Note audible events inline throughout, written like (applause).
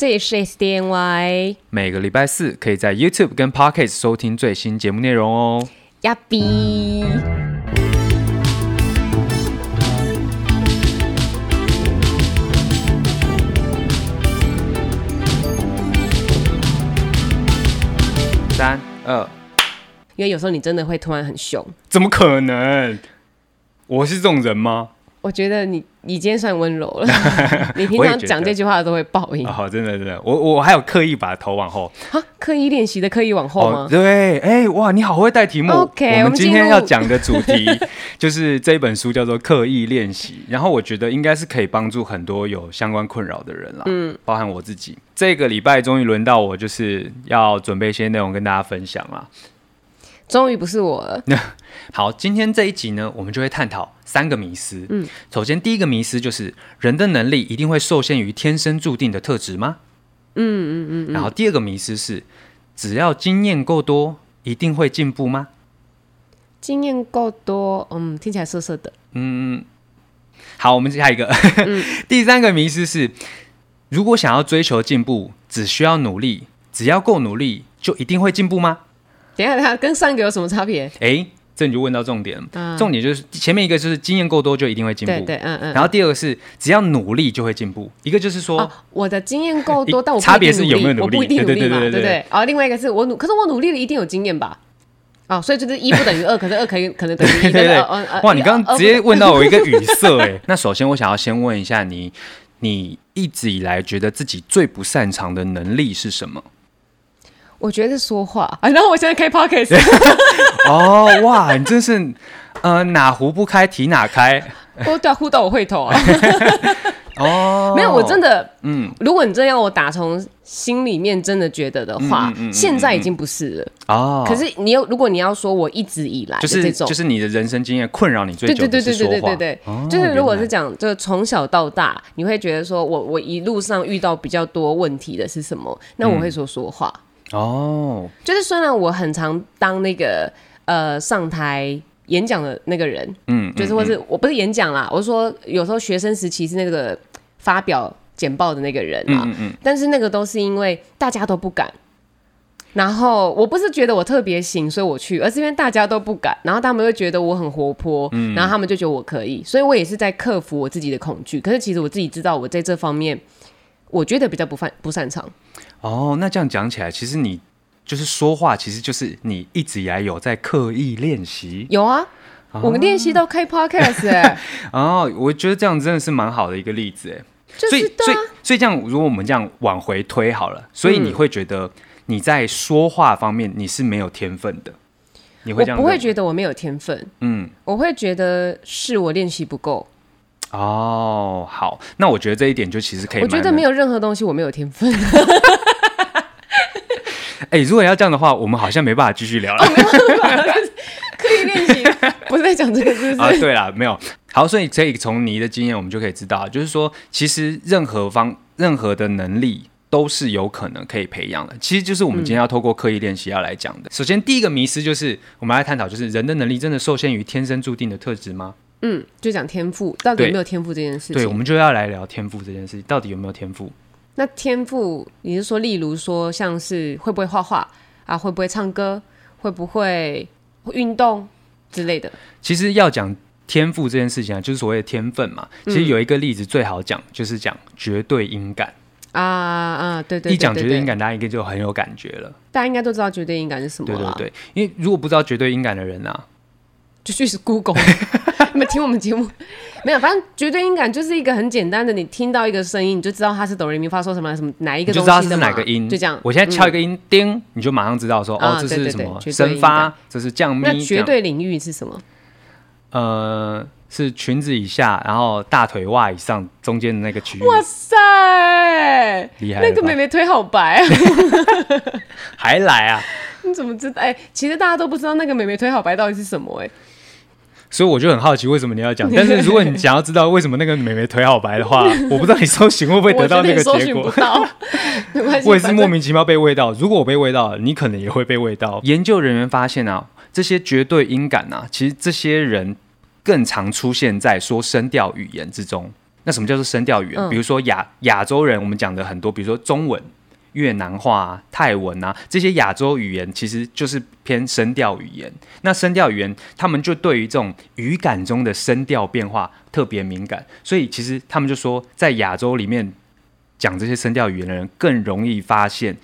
这里是 SDNY，每个礼拜四可以在 YouTube 跟 Podcast 收听最新节目内容哦。呀比，三二，因为有时候你真的会突然很凶，怎么可能？我是这种人吗？我觉得你你今天算温柔了，(laughs) 你平常讲这句话都会爆音。哦，真的真的，我我还有刻意把头往后，刻意练习的刻意往后吗？哦、对，哎、欸、哇，你好会带题目。OK，我们今天要讲的主题 (laughs) 就是这本书叫做《刻意练习》，然后我觉得应该是可以帮助很多有相关困扰的人啦，嗯，包含我自己。这个礼拜终于轮到我，就是要准备一些内容跟大家分享了。终于不是我了。(laughs) 好，今天这一集呢，我们就会探讨三个迷思。嗯，首先第一个迷思就是人的能力一定会受限于天生注定的特质吗？嗯嗯嗯。然后第二个迷思是，只要经验够多，一定会进步吗？经验够多，嗯，听起来涩涩的。嗯，好，我们下一个。嗯、(laughs) 第三个迷思是，如果想要追求进步，只需要努力，只要够努力，就一定会进步吗？等一下，等下，跟上一个有什么差别？哎、欸，这你就问到重点了。嗯、重点就是前面一个就是经验够多就一定会进步，对对，嗯嗯。然后第二个是只要努力就会进步，一个就是说、哦、我的经验够多，但我差别是有没有努力，我不一定努力嘛，对对对？哦，另外一个是我努，可是我努力了一定有经验吧？哦，所以就是一不等于二，可是二可以可能等于一。对对对。哇，你刚刚直接问到我一个语塞哎。那首先我想要先问一下你，你一直以来觉得自己最不擅长的能力是什么？我觉得说话。(laughs) 啊，然后我现在开 podcast (laughs) 哦，哇，你真是呃哪壶不开提哪开，哦对啊，呼到我会头啊，(laughs) 哦，没有，我真的，嗯，如果你真要我打从心里面真的觉得的话，嗯嗯嗯、现在已经不是了。哦。可是你又，如果你要说我一直以来就是这种，就是你的人生经验困扰你最久的对对对对对对对，哦、就是如果是讲，就是从小到大，你会觉得说我我一路上遇到比较多问题的是什么？那我会说说话。嗯哦，oh. 就是虽然我很常当那个呃上台演讲的那个人，嗯，就是或是、嗯、我不是演讲啦，我是说有时候学生时期是那个发表简报的那个人啊，嗯嗯，但是那个都是因为大家都不敢，然后我不是觉得我特别行，所以我去，而是因为大家都不敢，然后他们会觉得我很活泼，嗯，然后他们就觉得我可以，所以我也是在克服我自己的恐惧。可是其实我自己知道，我在这方面我觉得比较不擅不擅长。哦，那这样讲起来，其实你就是说话，其实就是你一直以来有在刻意练习。有啊，哦、我们练习到开 podcast 哎。(laughs) 哦，我觉得这样真的是蛮好的一个例子哎。就是、啊、所以，所以，所以这样，如果我们这样往回推好了，所以你会觉得你在说话方面你是没有天分的？你会这样？我不会觉得我没有天分，嗯，我会觉得是我练习不够。哦，好，那我觉得这一点就其实可以。我觉得没有任何东西我没有天分。(laughs) (laughs) 哎、欸，如果要这样的话，我们好像没办法继续聊了。刻意练习，不是在讲这个，是不是？啊，对了，没有。好，所以可以从你的经验，我们就可以知道，就是说，其实任何方任何的能力都是有可能可以培养的。其实就是我们今天要透过刻意练习要来讲的。嗯、首先，第一个迷思就是我们来探讨，就是人的能力真的受限于天生注定的特质吗？嗯，就讲天赋，到底有没有天赋这件事情？对，我们就要来聊天赋这件事情，到底有没有天赋？那天赋，你是说，例如说，像是会不会画画啊，会不会唱歌，会不会运动之类的？其实要讲天赋这件事情啊，就是所谓的天分嘛。其实有一个例子最好讲，嗯、就是讲绝对音感啊啊，对对，对，对，对，对，一讲绝对音感，大家应该就很有感觉了。大家应该都知道绝对音感是什么，对对对。因为如果不知道绝对音感的人啊，就去 Google。(laughs) 你们听我们节目没有？反正绝对音感就是一个很简单的，你听到一个声音，你就知道它是哆来咪发嗦什么什么哪一个东西，就知道是哪个音，就这样。我现在敲一个音，叮，你就马上知道说，哦，这是什么升发，这是降咪。那绝对领域是什么？呃，是裙子以下，然后大腿袜以上中间的那个区域。哇塞，厉害！那个妹妹腿好白啊，还来啊？你怎么知道？哎、其实大家都不知道那个妹妹腿好白到底是什么、欸？哎。所以我就很好奇，为什么你要讲？(laughs) 但是如果你想要知道为什么那个美眉腿好白的话，(laughs) 我不知道你搜寻会不会得到那个结果。(laughs) 我也是莫名其妙被喂到。如果我被喂到，你可能也会被喂到。研究人员发现啊，这些绝对音感啊，其实这些人更常出现在说声调语言之中。那什么叫做声调语言？嗯、比如说亚亚洲人，我们讲的很多，比如说中文、越南话、啊、泰文啊，这些亚洲语言其实就是偏声调语言。那声调语言，他们就对于这种语感中的声调变化特别敏感，所以其实他们就说，在亚洲里面讲这些声调语言的人，更容易发现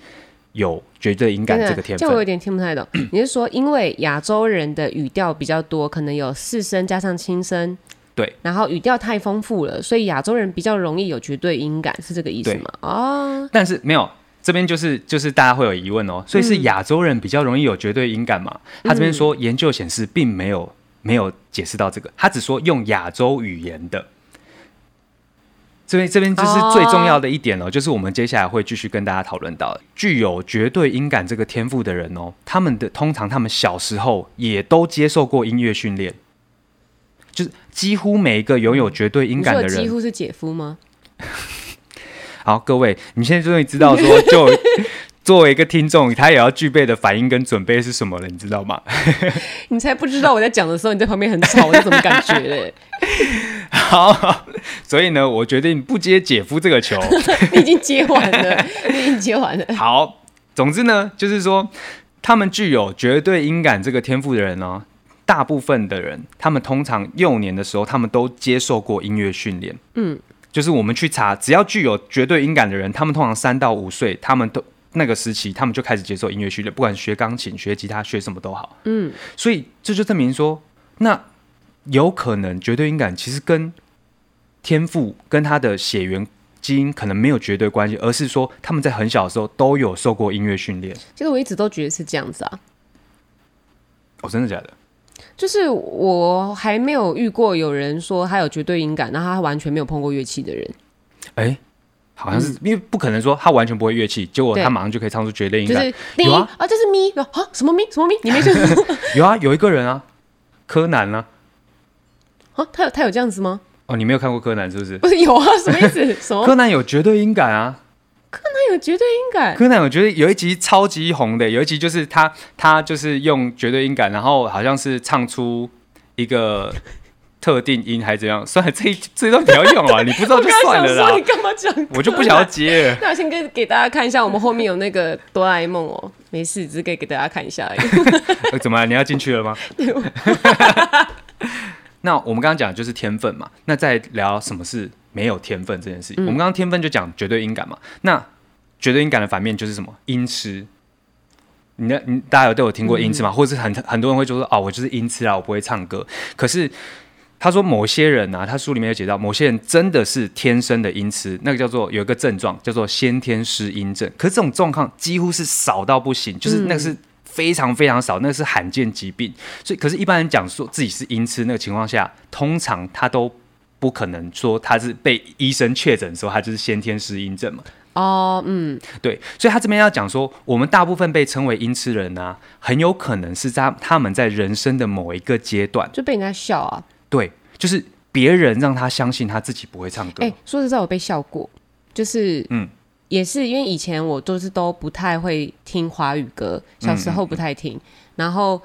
有绝对音感这个天分。这我有点听不太懂。(clears throat) 你是说，因为亚洲人的语调比较多，可能有四声加上轻声？对，然后语调太丰富了，所以亚洲人比较容易有绝对音感，是这个意思吗？哦，但是没有，这边就是就是大家会有疑问哦，所以是亚洲人比较容易有绝对音感嘛？嗯、他这边说研究显示并没有没有解释到这个，他只说用亚洲语言的。这边这边就是最重要的一点哦，就是我们接下来会继续跟大家讨论到的，具有绝对音感这个天赋的人哦，他们的通常他们小时候也都接受过音乐训练。就是几乎每一个拥有绝对音感的人，几乎是姐夫吗？好，各位，你现在终于知道说，(laughs) 就作为一个听众，他也要具备的反应跟准备是什么了，你知道吗？(laughs) 你才不知道我在讲的时候，你在旁边很吵，是什么感觉嘞？(laughs) 好，所以呢，我决定不接姐夫这个球。你已经接完了，你已经接完了。好，总之呢，就是说，他们具有绝对音感这个天赋的人呢。大部分的人，他们通常幼年的时候，他们都接受过音乐训练。嗯，就是我们去查，只要具有绝对音感的人，他们通常三到五岁，他们都那个时期，他们就开始接受音乐训练，不管学钢琴、学吉他、学什么都好。嗯，所以这就证明说，那有可能绝对音感其实跟天赋、跟他的血缘基因可能没有绝对关系，而是说他们在很小的时候都有受过音乐训练。其实我一直都觉得是这样子啊。哦，真的假的？就是我还没有遇过有人说他有绝对音感，然后他完全没有碰过乐器的人。哎、欸，好像是、嗯、因为不可能说他完全不会乐器，结果他马上就可以唱出绝对音感。有啊，啊，这是咪啊，什么咪？什么咪？你没听 (laughs) 有啊，有一个人啊，柯南啊，啊，他有他有这样子吗？哦，你没有看过柯南是不是？不是有啊，什么意思？什么？柯南有绝对音感啊。有绝对音感。柯南我觉得有一集超级红的，有一集就是他他就是用绝对音感，然后好像是唱出一个特定音还是怎样。算了，这一这一段不要用了，你不知道就算了啦。你干嘛讲？我就不想要接。(laughs) 那我先给给大家看一下，我们后面有那个哆啦 A 梦哦，没事，只是可以给大家看一下而已。(laughs) 怎么了？你要进去了吗？(laughs) 那我们刚刚讲的就是天分嘛，那再聊什么是？没有天分这件事情，嗯、我们刚刚天分就讲绝对音感嘛。那绝对音感的反面就是什么？音痴。你的你大家有都有听过音痴吗？嗯、或者是很很多人会就说哦，我就是音痴啊，我不会唱歌。可是他说某些人啊，他书里面有写到，某些人真的是天生的音痴，那个叫做有一个症状叫做先天失音症。可是这种状况几乎是少到不行，就是那个是非常非常少，那个是罕见疾病。所以，可是一般人讲说自己是音痴那个情况下，通常他都。不可能说他是被医生确诊的时候，他就是先天失音症嘛？哦，嗯，对，所以他这边要讲说，我们大部分被称为音痴人呢、啊，很有可能是在他们在人生的某一个阶段就被人家笑啊。对，就是别人让他相信他自己不会唱歌。哎、欸，说实在，我被笑过，就是嗯，也是因为以前我都是都不太会听华语歌，小时候不太听，嗯嗯嗯，然后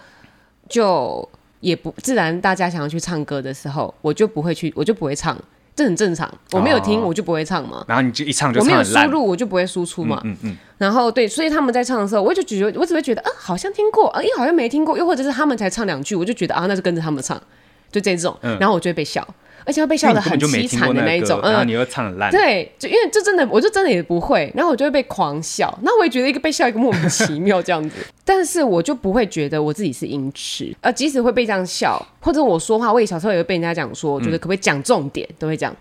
就。也不自然，大家想要去唱歌的时候，我就不会去，我就不会唱，这很正常。我没有听，我就不会唱嘛。哦、然后你就一唱就唱，我没有输入，我就不会输出嘛。嗯嗯。嗯嗯然后对，所以他们在唱的时候，我就觉得，我只会觉得，啊，好像听过，啊，又好像没听过，又或者是他们才唱两句，我就觉得啊，那就跟着他们唱，就这种。嗯、然后我就会被笑。而且会被笑得很凄惨的那一种，嗯，然后你又唱很烂，对，就因为这真的，我就真的也不会，然后我就会被狂笑，那我也觉得一个被笑一个莫名其妙这样子，(laughs) 但是我就不会觉得我自己是音痴，呃，即使会被这样笑，或者我说话，我也小时候也会被人家讲说，觉得可不可以讲重点，嗯、都会讲。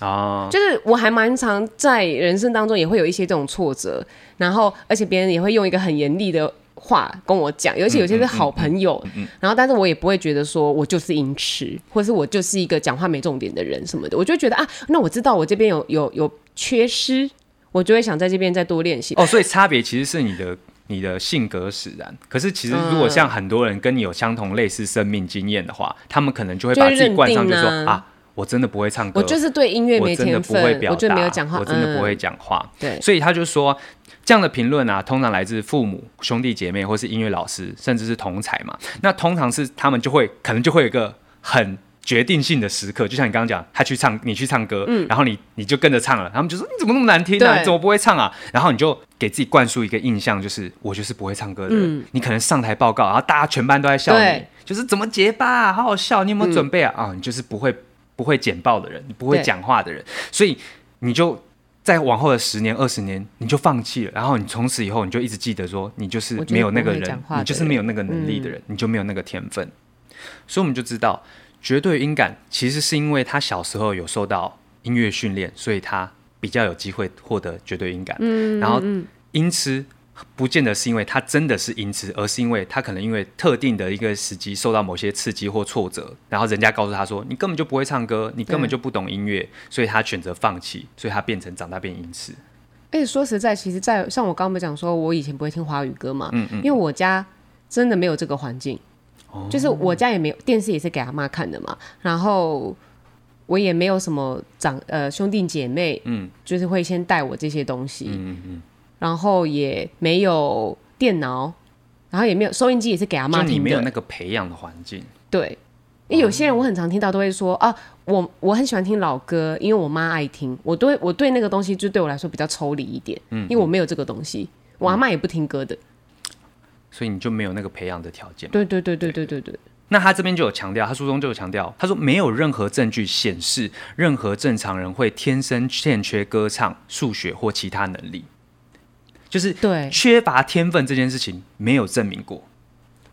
哦，就是我还蛮常在人生当中也会有一些这种挫折，然后而且别人也会用一个很严厉的。话跟我讲，尤其有些是好朋友，嗯嗯嗯嗯、然后但是我也不会觉得说我就是音痴，或者是我就是一个讲话没重点的人什么的，我就觉得啊，那我知道我这边有有有缺失，我就会想在这边再多练习。哦，所以差别其实是你的你的性格使然，可是其实如果像很多人跟你有相同类似生命经验的话，他们可能就会把自己冠上就说啊。我真的不会唱歌，我就是对音乐没天分，我真的不会表达，我就没有讲话，我真的不会讲话。嗯、对，所以他就说，这样的评论啊，通常来自父母、兄弟姐妹，或是音乐老师，甚至是同才嘛。那通常是他们就会，可能就会有一个很决定性的时刻，就像你刚刚讲，他去唱，你去唱歌，嗯，然后你你就跟着唱了，他们就说你怎么那么难听啊，你怎么不会唱啊？然后你就给自己灌输一个印象，就是我就是不会唱歌的人。嗯、你可能上台报告，然后大家全班都在笑你，就是怎么结巴啊，好好笑，你有没有准备啊？啊、你就是不会不会简报的人，你不会讲话的人，所以你就在往后的十年二十年，你就放弃了，然后你从此以后你就一直记得说，你就是没有那个人，人你就是没有那个能力的人，嗯、你就没有那个天分。所以我们就知道。绝对音感其实是因为他小时候有受到音乐训练，所以他比较有机会获得绝对音感。嗯，然后音痴不见得是因为他真的是因此，而是因为他可能因为特定的一个时机受到某些刺激或挫折，然后人家告诉他说：“你根本就不会唱歌，你根本就不懂音乐。”所以他选择放弃，所以他变成长大变音痴。而且说实在，其实在，在像我刚刚不讲说，我以前不会听华语歌嘛，嗯嗯，因为我家真的没有这个环境。就是我家也没有电视，也是给阿妈看的嘛。然后我也没有什么长呃兄弟姐妹，嗯，就是会先带我这些东西，嗯嗯嗯。然后也没有电脑，然后也没有收音机，也是给阿妈听的。你没有那个培养的环境。对，因为有些人我很常听到都会说啊，我我很喜欢听老歌，因为我妈爱听。我对我对那个东西就对我来说比较抽离一点，嗯，因为我没有这个东西，我阿妈也不听歌的。所以你就没有那个培养的条件。对对对对对对对。那他这边就有强调，他书中就有强调，他说没有任何证据显示任何正常人会天生欠缺歌唱、数学或其他能力，就是对缺乏天分这件事情没有证明过。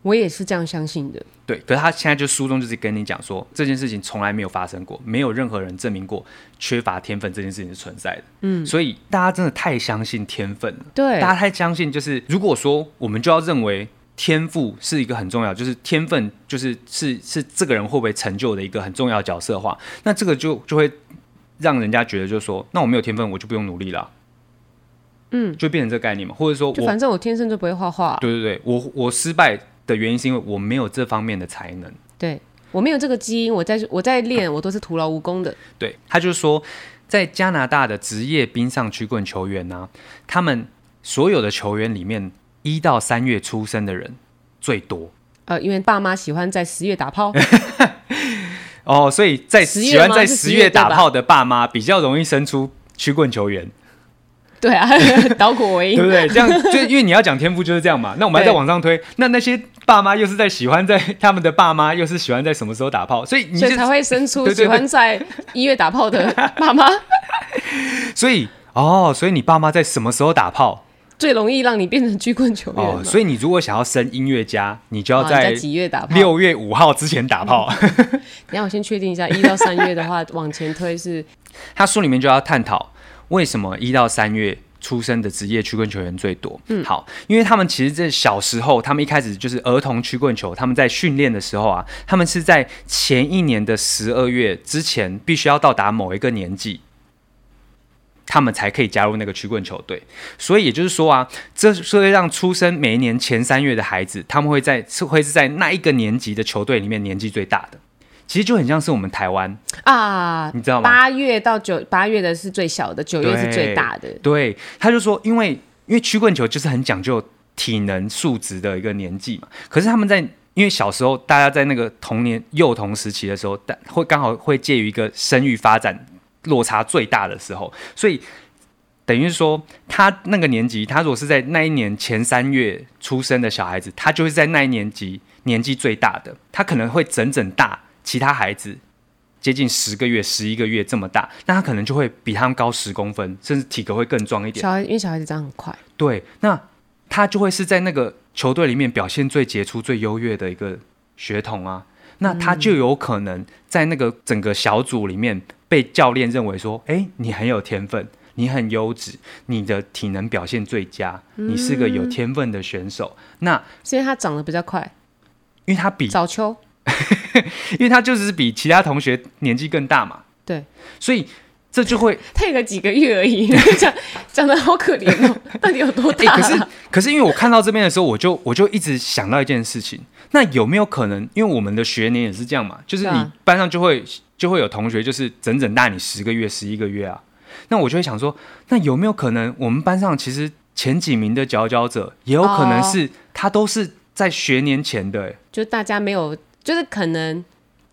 我也是这样相信的。对，可是他现在就书中就是跟你讲说，这件事情从来没有发生过，没有任何人证明过缺乏天分这件事情是存在的。嗯，所以大家真的太相信天分了。对，大家太相信，就是如果说我们就要认为天赋是一个很重要，就是天分就是是是这个人会不会成就的一个很重要的角色的话，那这个就就会让人家觉得，就是说，那我没有天分，我就不用努力了。嗯，就变成这个概念嘛，或者说，反正我天生就不会画画。对对对，我我失败。的原因是因为我没有这方面的才能，对，我没有这个基因，我在我在练，我都是徒劳无功的。对，他就是说，在加拿大的职业冰上曲棍球员呢、啊，他们所有的球员里面，一到三月出生的人最多。呃，因为爸妈喜欢在十月打炮。(laughs) 哦，所以在喜欢在十月打炮的爸妈比较容易生出曲棍球员。对啊，(laughs) 倒果为因，对不对？这样就因为你要讲天赋就是这样嘛。(laughs) 那我们还在往上推，那那些爸妈又是在喜欢在他们的爸妈又是喜欢在什么时候打炮，所以所以才会生出喜欢在一月打炮的爸妈。(laughs) 所以哦，所以你爸妈在什么时候打炮最容易让你变成巨棍球员？哦，所以你如果想要生音乐家，你就要在几月打炮？六月五号之前打炮。等下我先确定一下，一到三月的话往前推是。他书里面就要探讨。为什么一到三月出生的职业曲棍球员最多？嗯，好，因为他们其实这小时候，他们一开始就是儿童曲棍球，他们在训练的时候啊，他们是在前一年的十二月之前，必须要到达某一个年纪，他们才可以加入那个曲棍球队。所以也就是说啊，这是会让出生每一年前三月的孩子，他们会在是会是在那一个年级的球队里面年纪最大的。其实就很像是我们台湾啊，你知道吗？八月到九八月的是最小的，九月是最大的。对，对，他就说，因为因为曲棍球就是很讲究体能素质的一个年纪嘛。可是他们在因为小时候大家在那个童年幼童时期的时候，但会刚好会介于一个生育发展落差最大的时候，所以等于说他那个年级，他如果是在那一年前三月出生的小孩子，他就会在那一年级年纪最大的，他可能会整整大。其他孩子接近十个月、十一个月这么大，那他可能就会比他们高十公分，甚至体格会更壮一点。小孩因为小孩子长很快，对，那他就会是在那个球队里面表现最杰出、最优越的一个血统啊。那他就有可能在那个整个小组里面被教练认为说：“哎、欸，你很有天分，你很优质，你的体能表现最佳，你是个有天分的选手。”那是因为他长得比较快，因为他比早秋。(laughs) 因为他就是比其他同学年纪更大嘛，对，所以这就会 (laughs) 退个几个月而已，(laughs) 讲讲的好可怜哦，到底有多大？欸，可是可是因为我看到这边的时候，我就我就一直想到一件事情，那有没有可能？因为我们的学年也是这样嘛，就是你班上就会就会有同学就是整整大你十个月、十一个月啊，那我就会想说，那有没有可能我们班上其实前几名的佼佼者，也有可能是他都是在学年前的，就大家没有。就是可能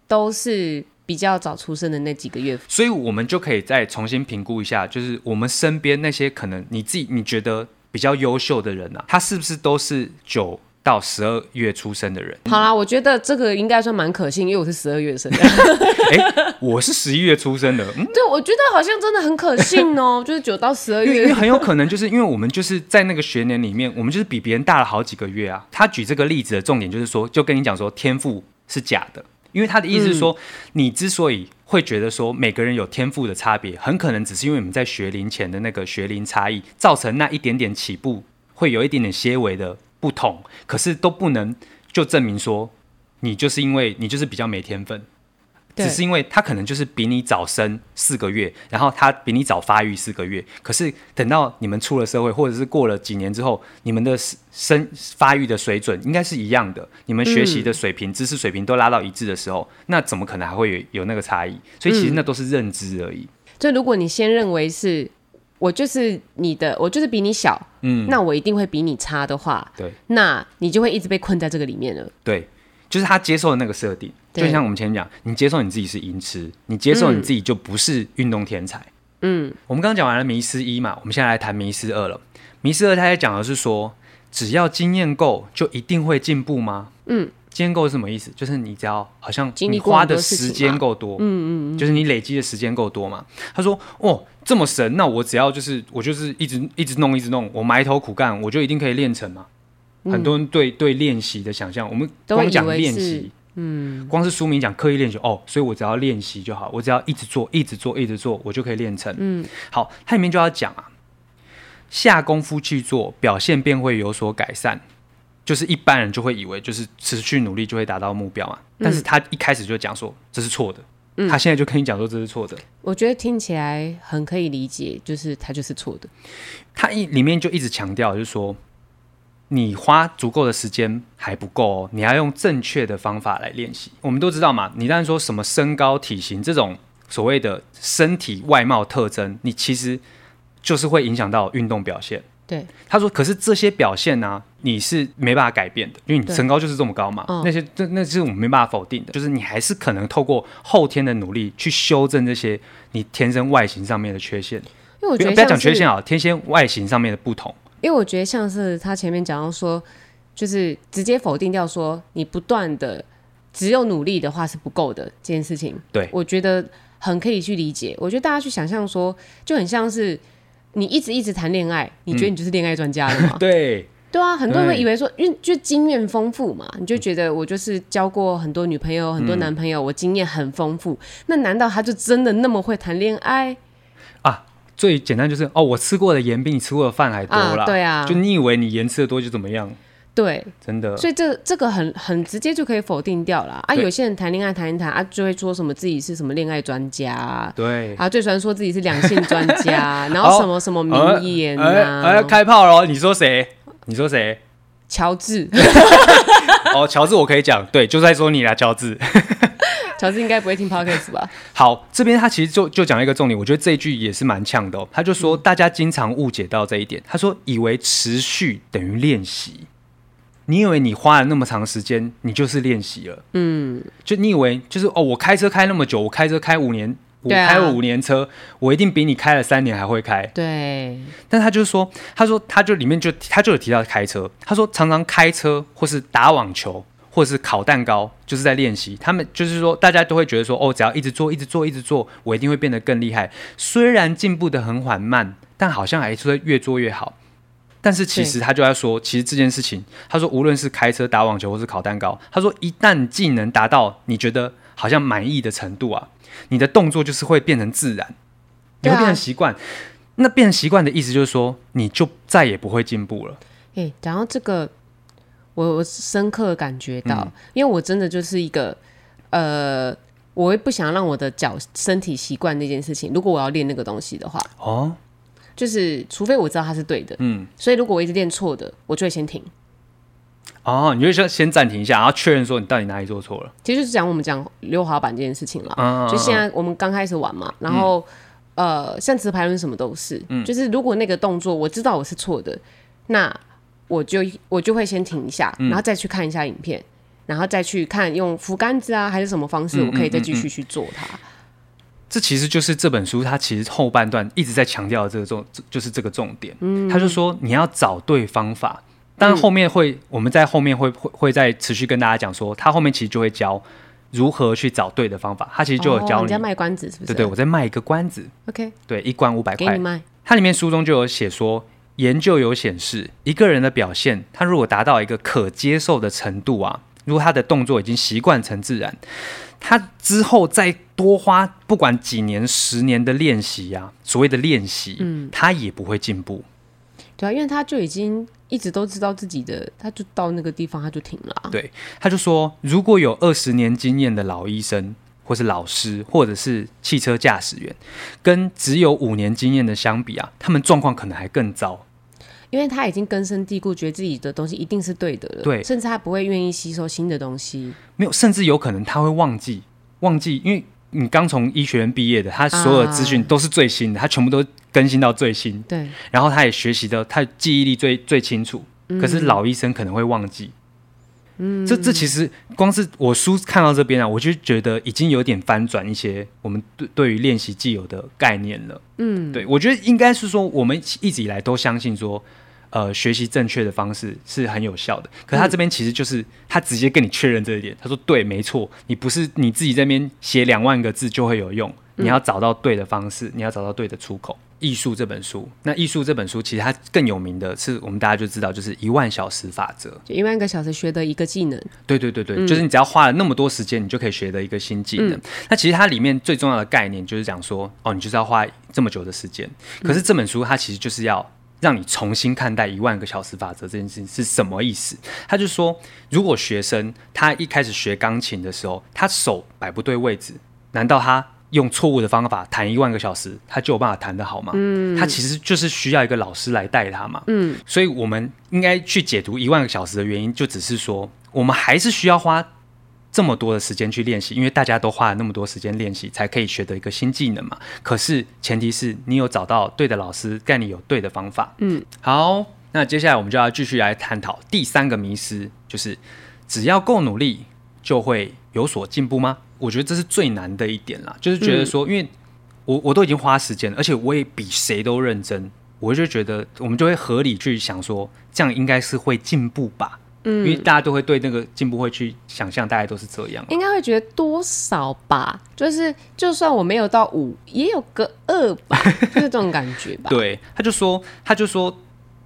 都是比较早出生的那几个月，所以我们就可以再重新评估一下，就是我们身边那些可能你自己你觉得比较优秀的人啊，他是不是都是九到十二月出生的人？好啦，我觉得这个应该算蛮可信，因为我是十二月生的。哎、欸，我是十一月出生的。嗯，对，我觉得好像真的很可信哦，(laughs) 就是九到十二月，因为很有可能就是因为我们就是在那个学年里面，我们就是比别人大了好几个月啊。他举这个例子的重点就是说，就跟你讲说天赋是假的。因为他的意思是说，嗯、你之所以会觉得说每个人有天赋的差别，很可能只是因为你们在学龄前的那个学龄差异，造成那一点点起步会有一点点些微的不同，可是都不能就证明说你就是因为你就是比较没天分。只是因为他可能就是比你早生四个月，然后他比你早发育四个月。可是等到你们出了社会，或者是过了几年之后，你们的生发育的水准应该是一样的，你们学习的水平、嗯、知识水平都拉到一致的时候，那怎么可能还会有有那个差异？所以其实那都是认知而已。就、嗯、如果你先认为是我就是你的，我就是比你小，嗯，那我一定会比你差的话，对，那你就会一直被困在这个里面了。对。就是他接受的那个设定，就像我们前面讲，你接受你自己是音痴，你接受你自己就不是运动天才。嗯，我们刚刚讲完了迷思一嘛，我们现在来谈迷思二了。迷思二，他在讲的是说，只要经验够，就一定会进步吗？嗯，经验够是什么意思？就是你只要好像你花的时间够多，嗯嗯，就是你累积的时间够多嘛。他说，哦，这么神，那我只要就是我就是一直一直弄一直弄，我埋头苦干，我就一定可以练成吗？很多人对对练习的想象，我们光讲练习，嗯，光是书名讲刻意练习哦，所以我只要练习就好，我只要一直做，一直做，一直做，我就可以练成。嗯，好，它里面就要讲啊，下功夫去做，表现便会有所改善。就是一般人就会以为，就是持续努力就会达到目标嘛，但是他一开始就讲说这是错的，嗯，他现在就跟你讲说这是错的。我觉得听起来很可以理解，就是他就是错的。他一里面就一直强调，就是说。你花足够的时间还不够哦，你要用正确的方法来练习。我们都知道嘛，你当然说什么身高、体型这种所谓的身体外貌特征，你其实就是会影响到运动表现。对，他说，可是这些表现呢、啊，你是没办法改变的，因为你身高就是这么高嘛。那些这那是我们没办法否定的，就是你还是可能透过后天的努力去修正这些你天生外形上面的缺陷。因为我觉得不要讲缺陷啊，天生外形上面的不同。因为我觉得像是他前面讲到说，就是直接否定掉说你不断的只有努力的话是不够的这件事情。对，我觉得很可以去理解。我觉得大家去想象说，就很像是你一直一直谈恋爱，你觉得你就是恋爱专家了吗？嗯、对，对啊，很多人会以为说，因为就经验丰富嘛，你就觉得我就是交过很多女朋友、很多男朋友，嗯、我经验很丰富。那难道他就真的那么会谈恋爱啊？最简单就是哦，我吃过的盐比你吃过的饭还多啦。啊，对啊，就你以为你盐吃的多就怎么样？对，真的。所以这这个很很直接就可以否定掉了啊！有些人谈恋爱谈一谈啊，就会说什么自己是什么恋爱专家，对啊，最喜欢说自己是两性专家，(laughs) 然后什么什么名言啊，开炮了！你说谁？你说谁？乔治。(laughs) 哦，乔治，我可以讲，对，就在说你啦，乔治。乔治应该不会听 (laughs) podcast 吧？好，这边他其实就就讲一个重点，我觉得这一句也是蛮呛的哦。他就说，大家经常误解到这一点。他说，以为持续等于练习，你以为你花了那么长时间，你就是练习了。嗯，就你以为就是哦，我开车开那么久，我开车开五年，我开了五年车，我一定比你开了三年还会开。对。但他就说，他说他就里面就他就有提到开车，他说常常开车或是打网球。或是烤蛋糕，就是在练习。他们就是说，大家都会觉得说，哦，只要一直做，一直做，一直做，我一定会变得更厉害。虽然进步的很缓慢，但好像还是会越做越好。但是其实他就在说，其实这件事情，他说无论是开车、打网球，或是烤蛋糕，他说一旦技能达到你觉得好像满意的程度啊，你的动作就是会变成自然，你会变成习惯。啊、那变成习惯的意思就是说，你就再也不会进步了。诶、欸，然后这个。我我深刻感觉到，嗯，因为我真的就是一个，呃，我也不想让我的脚身体习惯那件事情。如果我要练那个东西的话，哦，就是除非我知道它是对的，嗯，所以如果我一直练错的，我就会先停。哦，你就先先暂停一下，然后确认说你到底哪里做错了。其实就是讲我们讲溜滑板这件事情了，嗯，就现在我们刚开始玩嘛，然后，嗯，呃，像直排轮什么都是，嗯，就是如果那个动作我知道我是错的，那。我就我就会先停一下，然后再去看一下影片，嗯、然后再去看用扶杆子啊，还是什么方式，我可以再继续去做它。这其实就是这本书，它其实后半段一直在强调的这个重，就是这个重点。嗯，他就说你要找对方法，当然后面会，嗯、我们在后面会会会再持续跟大家讲说，他后面其实就会教如何去找对的方法。他其实就有教你。哦、你在卖关子是不是？对对，我在卖一个关子。OK，对，一关五百块。给你卖。它里面书中就有写说，研究有显示，一个人的表现，他如果达到一个可接受的程度啊，如果他的动作已经习惯成自然。他之后再多花不管几年、十年的练习呀，所谓的练习，嗯，他也不会进步。对啊，因为他就已经一直都知道自己的，他就到那个地方他就停了啊。对，他就说，如果有二十年经验的老医生，或是老师，或者是汽车驾驶员，跟只有五年经验的相比啊，他们状况可能还更糟。因为他已经根深蒂固，觉得自己的东西一定是对的了，对，甚至他不会愿意吸收新的东西。没有，甚至有可能他会忘记，忘记，因为你刚从医学院毕业的，他所有的资讯都是最新的，啊，他全部都更新到最新。对，然后他也学习的，他记忆力最最清楚，嗯。可是老医生可能会忘记。嗯，这这其实光是我书看到这边啊，我就觉得已经有点翻转一些我们对对于练习既有的概念了。嗯，对，我觉得应该是说，我们一直以来都相信说。呃，学习正确的方式是很有效的。可是他这边其实就是他直接跟你确认这一点，他说对，没错，你不是你自己这边写两万个字就会有用，你要找到对的方式，你要找到对的出口。艺术这本书，那艺术这本书其实它更有名的是，我们大家就知道就是一万小时法则，就一万个小时学的一个技能。对对对对，就是你只要花了那么多时间，你就可以学的一个新技能。那其实它里面最重要的概念就是讲说，哦，你就是要花这么久的时间。可是这本书它其实就是要。让你重新看待一万个小时法则这件事情是什么意思？他就说，如果学生他一开始学钢琴的时候，他手摆不对位置，难道他用错误的方法弹一万个小时，他就有办法弹得好吗？嗯，他其实就是需要一个老师来带他嘛。嗯，所以我们应该去解读一万个小时的原因，就只是说，我们还是需要花。这么多的时间去练习，因为大家都花了那么多时间练习，才可以学得一个新技能嘛。可是前提是你有找到对的老师，带你有对的方法。嗯，好，那接下来我们就要继续来探讨第三个迷思，就是只要够努力就会有所进步吗？我觉得这是最难的一点啦，就是觉得说，因为我我都已经花时间了，而且我也比谁都认真，我就觉得我们就会合理去想说，这样应该是会进步吧。嗯，因为大家都会对那个进步会去想象，大家都是这样。应该会觉得多少吧，就是就算我没有到五，也有个二吧，(laughs) 就是这种感觉吧。对，他就说，他就说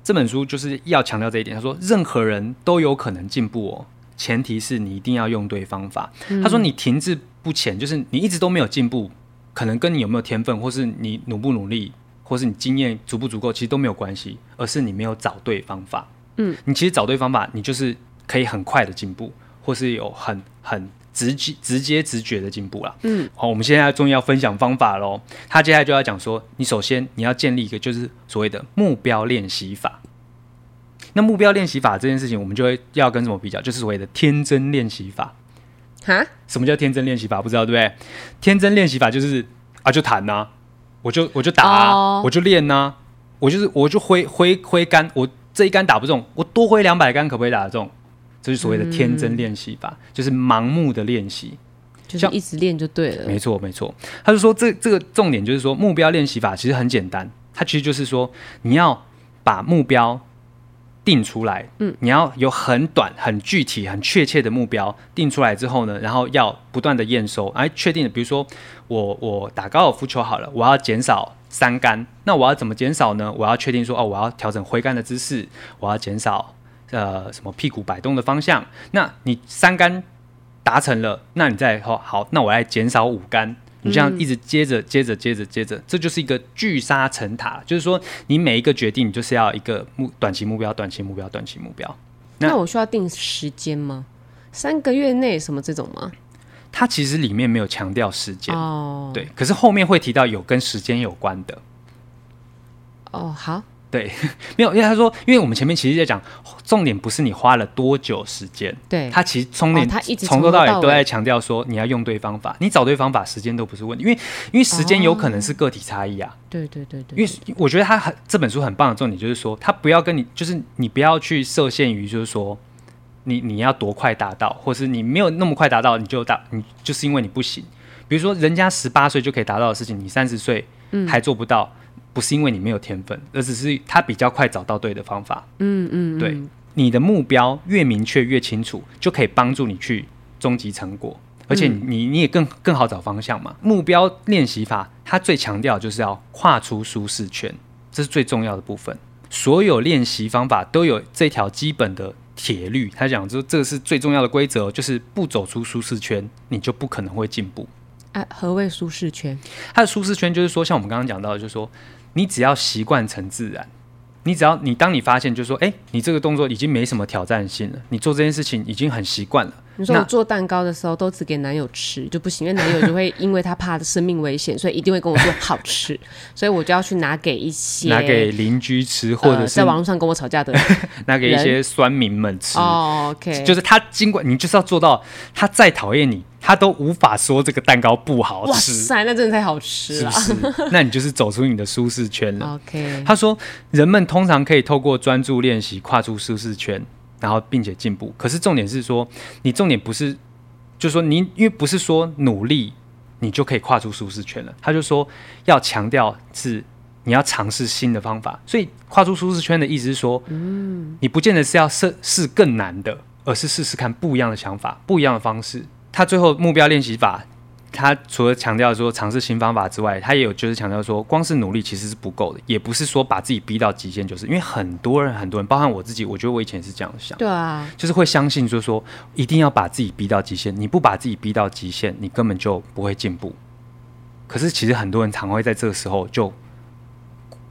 这本书就是要强调这一点。他说，任何人都有可能进步哦，前提是你一定要用对方法。嗯。他说，你停滞不前，就是你一直都没有进步，可能跟你有没有天分，或是你努不努力，或是你经验足不足够，其实都没有关系，而是你没有找对方法。嗯，你其实找对方法，你就是可以很快的进步，或是有很很直接、直接、直觉的进步了。嗯，好，我们现在终于要分享方法喽。他接下来就要讲说，你首先你要建立一个就是所谓的目标练习法。那目标练习法这件事情，我们就会要跟什么比较？就是所谓的天真练习法。哈？什么叫天真练习法？不知道对不对？天真练习法就是啊，就弹呐、啊，我就我就打啊，oh. 我就练呐、啊，我就是我就挥挥挥杆我。这一杆打不中，我多挥两百杆可不可以打得中？这是所谓的天真练习法，嗯，就是盲目的练习，就是一直练就对了。没错，没错。他就说这这个重点就是说，目标练习法其实很简单，它其实就是说你要把目标定出来，嗯，你要有很短、很具体、很确切的目标定出来之后呢，然后要不断的验收，哎，确定的，比如说我我打高尔夫球好了，我要减少。三杆，那我要怎么减少呢？我要确定说，哦，我要调整挥杆的姿势，我要减少呃什么屁股摆动的方向。那你三杆达成了，那你再好，好，那我来减少五杆。你这样一直接着接着接着接着，这就是一个聚沙成塔。就是说，你每一个决定，你就是要一个目短期目标，短期目标，短期目标。那，那我需要定时间吗？三个月内什么这种吗？它其实里面没有强调时间哦，对，可是后面会提到有跟时间有关的。哦，好，对，(laughs) 没有，因为他说，因为我们前面其实在讲，重点不是你花了多久时间，对，他其实从点，他一直从头到尾都在强调说你要用对方法，你找对方法，时间都不是问题，因为因为时间有可能是个体差异啊，对对对对，因为我觉得他很这本书很棒的重点就是说，他不要跟你，就是你不要去设限于就是说。你你要多快达到，或是你没有那么快达到，你就达你就是因为你不行。比如说人家十八岁就可以达到的事情，你三十岁还做不到，嗯，不是因为你没有天分，而只是他比较快找到对的方法。嗯嗯，嗯，对，你的目标越明确越清楚，就可以帮助你去终极成果，而且你你也更更好找方向嘛。目标练习法它最强调就是要跨出舒适圈，这是最重要的部分。所有练习方法都有这条基本的铁律，他讲说这个是最重要的规则，就是不走出舒适圈，你就不可能会进步。啊，何谓舒适圈？它的舒适圈就是说，像我们刚刚讲到的，就是说你只要习惯成自然。你只要你当你发现，就是说，哎、欸，你这个动作已经没什么挑战性了，你做这件事情已经很习惯了。你说我做蛋糕的时候都只给男友吃就不行，因为男友就会 (laughs) 因为他怕生命危险，所以一定会跟我说好吃，所以我就要去拿给一些拿给邻居吃，或者是、呃、在网络上跟我吵架的 (laughs) 拿给一些酸民们吃。哦，OK，就是他尽管你就是要做到，他再讨厌你。他都无法说这个蛋糕不好吃。哇塞，那真的太好吃了，是不是？(laughs) 那你就是走出你的舒适圈了。OK，他说，人们通常可以透过专注练习跨出舒适圈，然后并且进步。可是重点是说，你重点不是，就是说你因为不是说努力你就可以跨出舒适圈了。他就说要强调是你要尝试新的方法。所以跨出舒适圈的意思是说，嗯，你不见得是要试试更难的，而是试试看不一样的想法，不一样的方式。他最后目标练习法，他除了强调说尝试新方法之外，他也有就是强调说，光是努力其实是不够的，也不是说把自己逼到极限，就是因为很多人很多人，包含我自己，我觉得我以前是这样想，对啊，就是会相信就是说一定要把自己逼到极限，你不把自己逼到极限，你根本就不会进步。可是其实很多人常会在这个时候就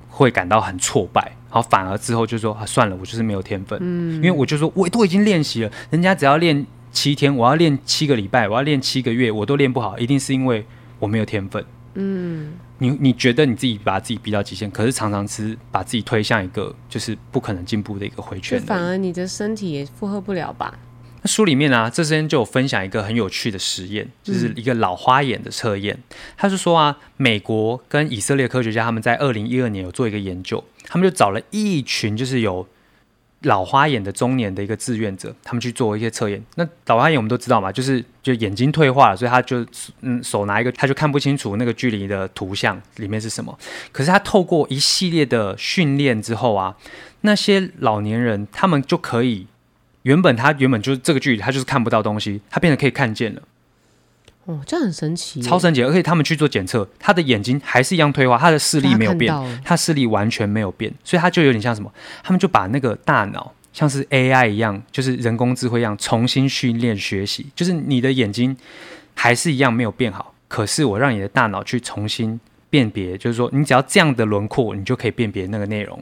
会感到很挫败，然后反而之后就说啊算了，我就是没有天分，嗯，因为我就说我都已经练习了，人家只要练。七天，我要练七个礼拜，我要练七个月，我都练不好，一定是因为我没有天分。嗯，你你觉得你自己把自己逼到极限，可是常常是把自己推向一个就是不可能进步的一个回圈，反而你的身体也负荷不了吧？那书里面、啊，这边就有分享一个很有趣的实验，就是一个老花眼的测验。他是说啊，美国跟以色列科学家他们在二零一二年有做一个研究，他们就找了一群就是有。老花眼的中年的一个志愿者，他们去做一些测验。那老花眼我们都知道嘛，就是就眼睛退化了，所以他就嗯手拿一个，他就看不清楚那个距离的图像里面是什么。可是他透过一系列的训练之后啊，那些老年人他们就可以，原本他原本就是这个距离，他就是看不到东西，他变得可以看见了。哦，这很神奇，超神奇！而且他们去做检测，他的眼睛还是一样退化，他的视力没有变，他视力完全没有变，所以他就有点像什么？他们就把那个大脑像是 AI 一样，就是人工智慧一样，重新训练学习。就是你的眼睛还是一样没有变好，可是我让你的大脑去重新辨别，就是说你只要这样的轮廓，你就可以辨别那个内容。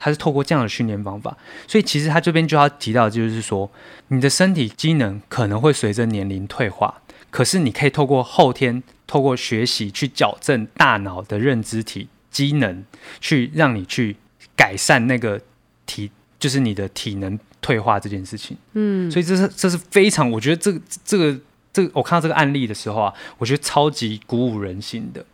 他是透过这样的训练方法，所以其实他这边就要提到，就是说你的身体机能可能会随着年龄退化。可是你可以透过后天，透过学习去矫正大脑的认知体机能，去让你去改善那个体，就是你的体能退化这件事情。嗯，所以这是这是非常，我觉得这个这个这个，我看到这个案例的时候啊，我觉得超级鼓舞人心的，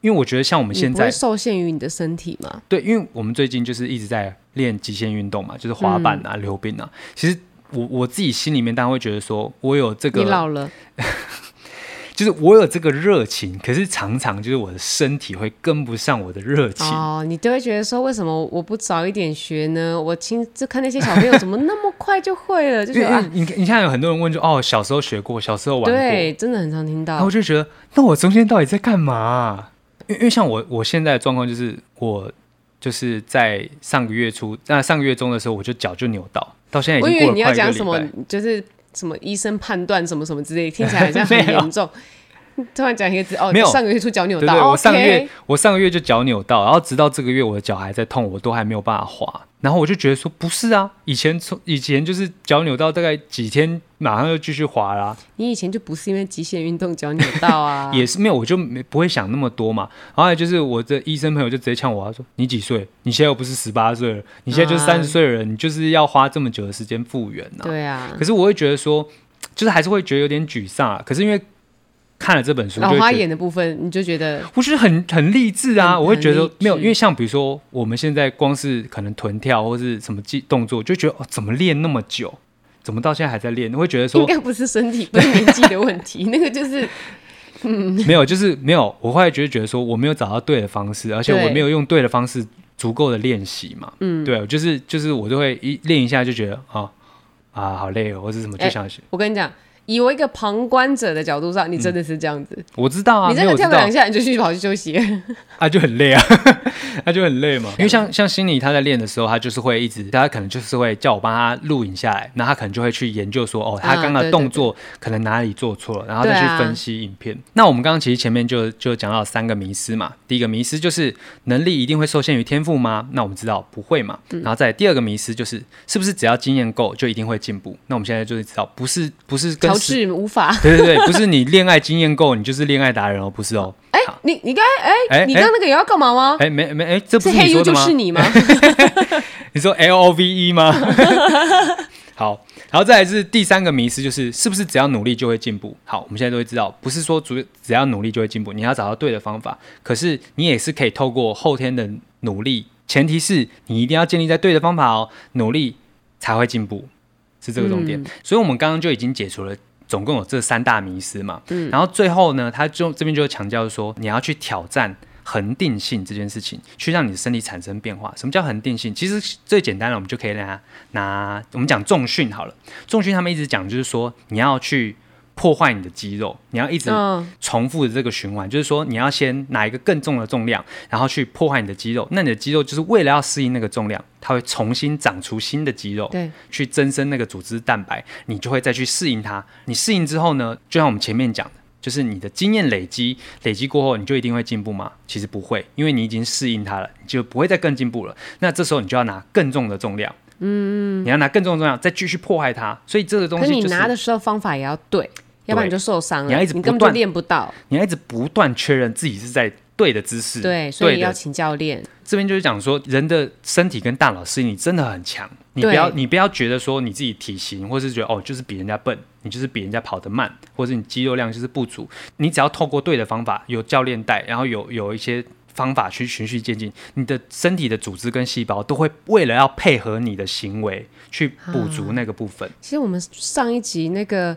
因为我觉得像我们现在受限于你的身体嘛，对，因为我们最近就是一直在练极限运动嘛，就是滑板啊、溜冰啊，其实。我我自己心里面当然会觉得说，我有这个，你老了，(laughs) 就是我有这个热情，可是常常就是我的身体会跟不上我的热情。哦，你就会觉得说，为什么我不早一点学呢？我亲就看那些小朋友怎么那么快就会了，就是啊，你你看有很多人问就哦，小时候学过，小时候玩过，对，真的很常听到。然后我就觉得，那我中间到底在干嘛？因为因为像我我现在的状况就是，我就是在上个月初，那上个月中的时候，我就脚就扭到。到现在已经过了快一个礼拜。我以为你要讲什么，就是什么医生判断什么什么之类，听起来好像 (laughs) 很严重。(laughs) 突然讲一个字哦，没有，上个月出脚扭到，对对对，我上个月 Okay 我上个月就脚扭到，然后直到这个月我的脚还在痛，我都还没有办法滑。然后我就觉得说不是啊，以前从以前就是脚扭到大概几天，马上就继续滑啦。你以前就不是因为极限运动脚扭到啊？(laughs) 也是没有，我就没不会想那么多嘛。然后就是我的医生朋友就直接呛我，他说：“你几岁？你现在又不是十八岁了，你现在就是三十岁的人，啊、你就是要花这么久的时间复原呢、啊。”对啊。可是我会觉得说，就是还是会觉得有点沮丧啊。可是因为看了这本书，老花眼的部分，你就觉得不是很很励志啊！我会觉得没有，因为像比如说我们现在光是可能臀跳或是什么技动作，就觉得哦，怎么练那么久？怎么到现在还在练？会觉得说应该不是身体，不是年纪的问题，(laughs) 那个就是。嗯，没有，就是没有。我后来觉得觉得说，我没有找到对的方式，而且我没有用对的方式足够的练习嘛。嗯，对，就是就是我就会一练一下就觉得啊啊好累哦，或者什么就想学。我跟你讲。以我一个旁观者的角度上，你真的是这样子。嗯、我知道啊，你真的跳两下你就去跑去休息，(laughs) 啊，就很累啊，他 (laughs) 就很累嘛。因为像像心理他在练的时候，他就是会一直，他可能就是会叫我帮他录影下来，然后他可能就会去研究说，哦，他刚刚的动作可能哪里做错了，然后再去分析影片。啊、那我们刚刚其实前面就就讲到三个迷思嘛，第一个迷思就是能力一定会受限于天赋吗？那我们知道不会嘛。然后再第二个迷思就是是不是只要经验够就一定会进步？那我们现在就是知道不是不是跟调适无法。对对对，不是你恋爱经验够，你就是恋爱达人哦，不是哦。哎，你你刚哎哎，你刚那个也要干嘛吗？哎，没没哎，这不是你说的吗？就是你吗？(laughs) 你说 L O V E 吗？(laughs) 好，然后再来是第三个迷思，就是是不是只要努力就会进步？好，我们现在都会知道，不是说主只要努力就会进步，你要找到对的方法。可是你也是可以透过后天的努力，前提是你一定要建立在对的方法哦，努力才会进步，是这个重点。嗯、所以我们刚刚就已经解除了。总共有这三大迷思嘛，嗯，然后最后呢，他就这边就强调说，你要去挑战恒定性这件事情，去让你的身体产生变化。什么叫恒定性？其实最简单的，我们就可以拿拿我们讲重训好了。重训他们一直讲就是说，你要去。破坏你的肌肉，你要一直重复的这个循环，哦、就是说你要先拿一个更重的重量，然后去破坏你的肌肉。那你的肌肉就是为了要适应那个重量，它会重新长出新的肌肉，对，去增生那个组织蛋白，你就会再去适应它。你适应之后呢，就像我们前面讲的，就是你的经验累积，累积过后你就一定会进步吗？其实不会，因为你已经适应它了，你就不会再更进步了。那这时候你就要拿更重的重量，嗯，你要拿更重的重量再继续破坏它。所以这个东西、就是，你拿的时候方法也要对。要不然你就受伤了，你要一直你根本就练不到，你要一直不断确认自己是在对的姿势，对，所以要请教练。这边就是讲说，人的身体跟大脑适应力真的很强，你不要你不要觉得说你自己体型，或是觉得哦就是比人家笨，你就是比人家跑得慢，或者你肌肉量就是不足，你只要透过对的方法，有教练带，然后有有一些方法去循序渐进，你的身体的组织跟细胞都会为了要配合你的行为去补足那个部分。啊，其实我们上一集那个。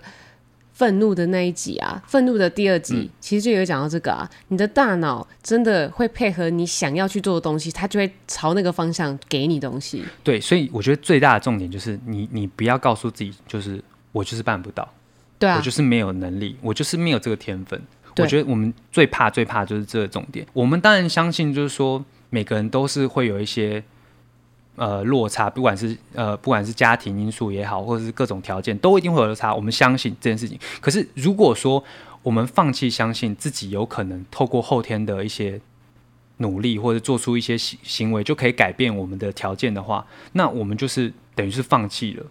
愤怒的那一集啊，愤怒的第二集，嗯、其实就有讲到这个啊。你的大脑真的会配合你想要去做的东西，它就会朝那个方向给你东西。对，所以我觉得最大的重点就是你，你不要告诉自己，就是我就是办不到，对啊，我就是没有能力，我就是没有这个天分。对我觉得我们最怕、最怕就是这个重点。我们当然相信，就是说每个人都是会有一些。呃，落差，不管是呃，不管是家庭因素也好，或者是各种条件，都一定会有落差。我们相信这件事情。可是，如果说我们放弃相信自己有可能透过后天的一些努力，或者做出一些行行为，就可以改变我们的条件的话，那我们就是等于是放弃了，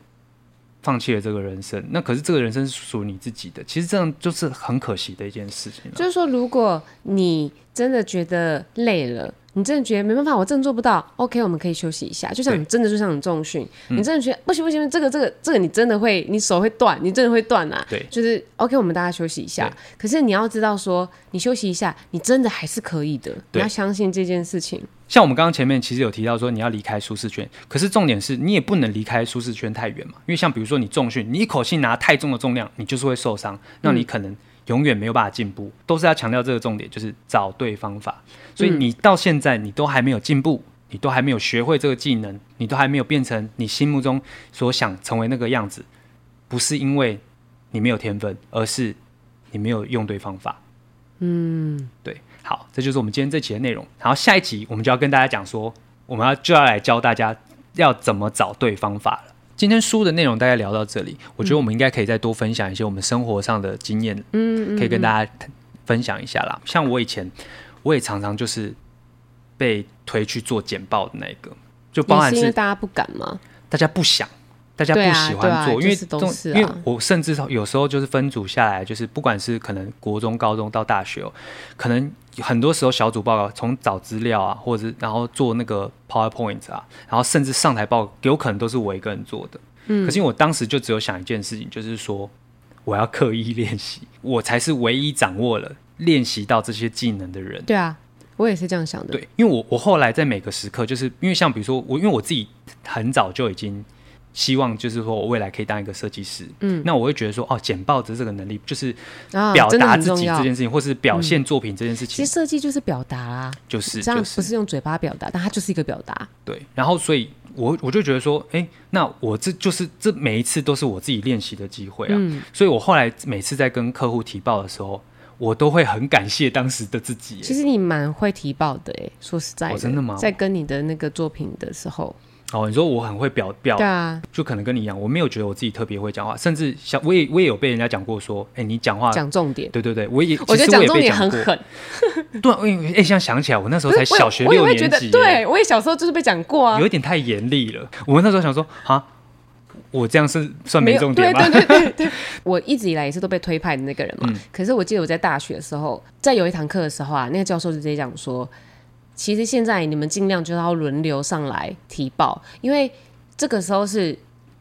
放弃了这个人生。那可是这个人生是属于你自己的，其实这样就是很可惜的一件事情。就是说，如果你真的觉得累了。你真的觉得没办法，我真的做不到。OK，我们可以休息一下。就像你真的，就像你重训，你真的觉得、嗯、不行不行，这个这个这个你真的会，你手会断，你真的会断啊。对，就是 OK，我们大家休息一下。可是你要知道说，你休息一下，你真的还是可以的。对你要相信这件事情。像我们刚刚前面其实有提到说，你要离开舒适圈，可是重点是你也不能离开舒适圈太远嘛。因为像比如说你重训，你一口气拿太重的重量，你就是会受伤，那你可能、嗯。永远没有办法进步，都是要强调这个重点，就是找对方法。所以你到现在你都还没有进步，你都还没有学会这个技能，你都还没有变成你心目中所想成为那个样子，不是因为你没有天分，而是你没有用对方法。嗯，对。好，这就是我们今天这期的内容。然后下一集我们就要跟大家讲说，我们要就要来教大家要怎么找对方法了。今天书的内容大概聊到这里，我觉得我们应该可以再多分享一些我们生活上的经验，嗯，可以跟大家分享一下啦。像我以前，我也常常就是被推去做简报的那个，就包含是，是因为大家不敢吗？大家不想。大家不喜欢做，啊啊、因为都、是啊、因为我甚至有时候就是分组下来，就是不管是可能国中、高中到大学，可能很多时候小组报告从找资料啊，或者是然后做那个 PowerPoint 啊，然后甚至上台报，有可能都是我一个人做的。嗯，可是因为我当时就只有想一件事情，就是说我要刻意练习，我才是唯一掌握了练习到这些技能的人。对啊，我也是这样想的。对，因为我我后来在每个时刻，就是因为像比如说我，因为我自己很早就已经。希望就是说我未来可以当一个设计师，嗯，那我会觉得说，哦，简报的这个能力就是表达自己这件事情，或是表现作品这件事情。其实设计就是表达啊，就是这样，不是用嘴巴表达，但它就是一个表达。对，然后所以我我就觉得说，哎，那我这就是这每一次都是我自己练习的机会啊，所以我后来每次在跟客户提报的时候。我都会很感谢当时的自己。其实你蛮会提报的，哎，说实在的，哦，真的吗？在跟你的那个作品的时候，哦，你说我很会表表，对啊，就可能跟你一样，我没有觉得我自己特别会讲话，甚至小我也我也有被人家讲过说，哎，你讲话讲重点，对对对，我也我觉得讲重点很狠，对，哎，现在想起来，我那时候才小学六年级，对我也小时候就是被讲过啊，有一点太严厉了。我那时候想说，啊。我这样是算没重点吗？对对对对对，我一直以来也是都被推派的那个人嘛。嗯、可是我记得我在大学的时候，在有一堂课的时候啊，那个教授就直接讲说，其实现在你们尽量就要轮流上来提报，因为这个时候是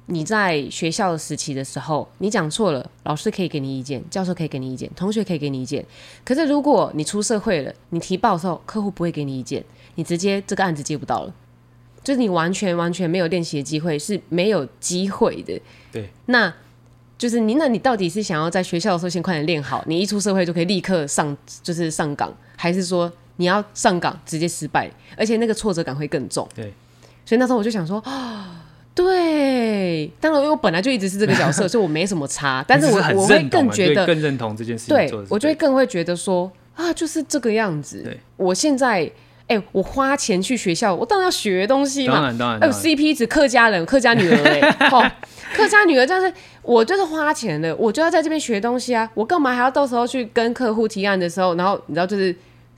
你在学校的时期的时候，你讲错了，老师可以给你意见，教授可以给你意见，同学可以给你意见。可是如果你出社会了，你提报的时候，客户不会给你意见，你直接这个案子接不到了。就是你完全完全没有练习的机会，是没有机会的。对，那就是你，那你到底是想要在学校的时候先快点练好，你一出社会就可以立刻上，就是上岗，还是说你要上岗直接失败，而且那个挫折感会更重？对，所以那时候我就想说，啊，对，当然因为我本来就一直是这个角色，(laughs) 所以我没什么差，但是我是我会更觉得更认同这件事情，对，我就会更会觉得说啊，就是这个样子。对，我现在。哎、欸，我花钱去学校，我当然要学东西嘛。当然当然。还有 CP 值，客家人、客家女儿、(laughs) 好，客家女儿，但是我就是花钱的，我就要在这边学东西啊。我干嘛还要到时候去跟客户提案的时候，然后你知道就是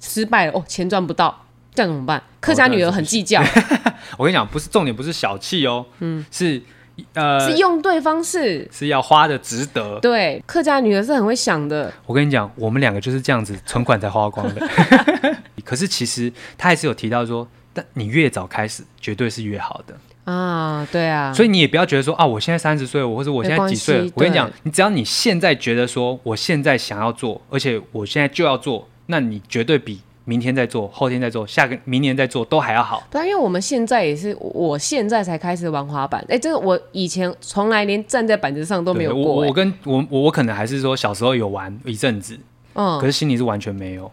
失败了哦，钱赚不到，这样怎么办？客家女儿很计较。哦、(laughs) 我跟你讲，不是重点，不是小气哦，嗯，是。呃，是用对方式，是要花的值得。对，客家女儿是很会想的。我跟你讲，我们两个就是这样子，存款才花光的。(laughs) 可是其实他还是有提到说，但你越早开始，绝对是越好的啊。对啊，所以你也不要觉得说啊，我现在三十岁，我或者我现在几岁？我跟你讲，你只要你现在觉得说，我现在想要做，而且我现在就要做，那你绝对比。明天再做，后天再做，下个明年再做，都还要好。对，因为我们现在也是，我现在才开始玩滑板。哎，这个我以前从来连站在板子上都没有过。我我跟我我我可能还是说小时候有玩一阵子，嗯，可是心里是完全没有。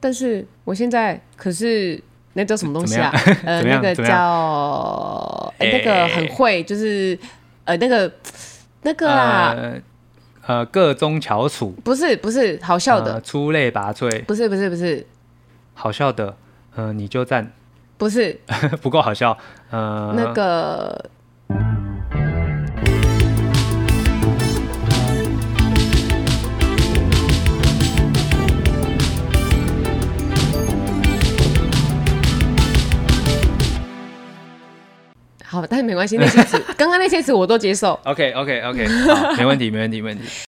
但是我现在可是那叫什么东西啊？呃，(laughs) 那个叫哎，那个很会，就是呃，那个那个个中翘楚，不是不是好笑的，呃、出类拔萃，不是不是不是。好笑的，嗯、呃，你就赞，不是。(laughs) 不够好笑，呃，那个。好，但是没关系，那些词，(laughs) 刚刚那些词我都接受。OK OK OK，好，没问题，没问题，没问题。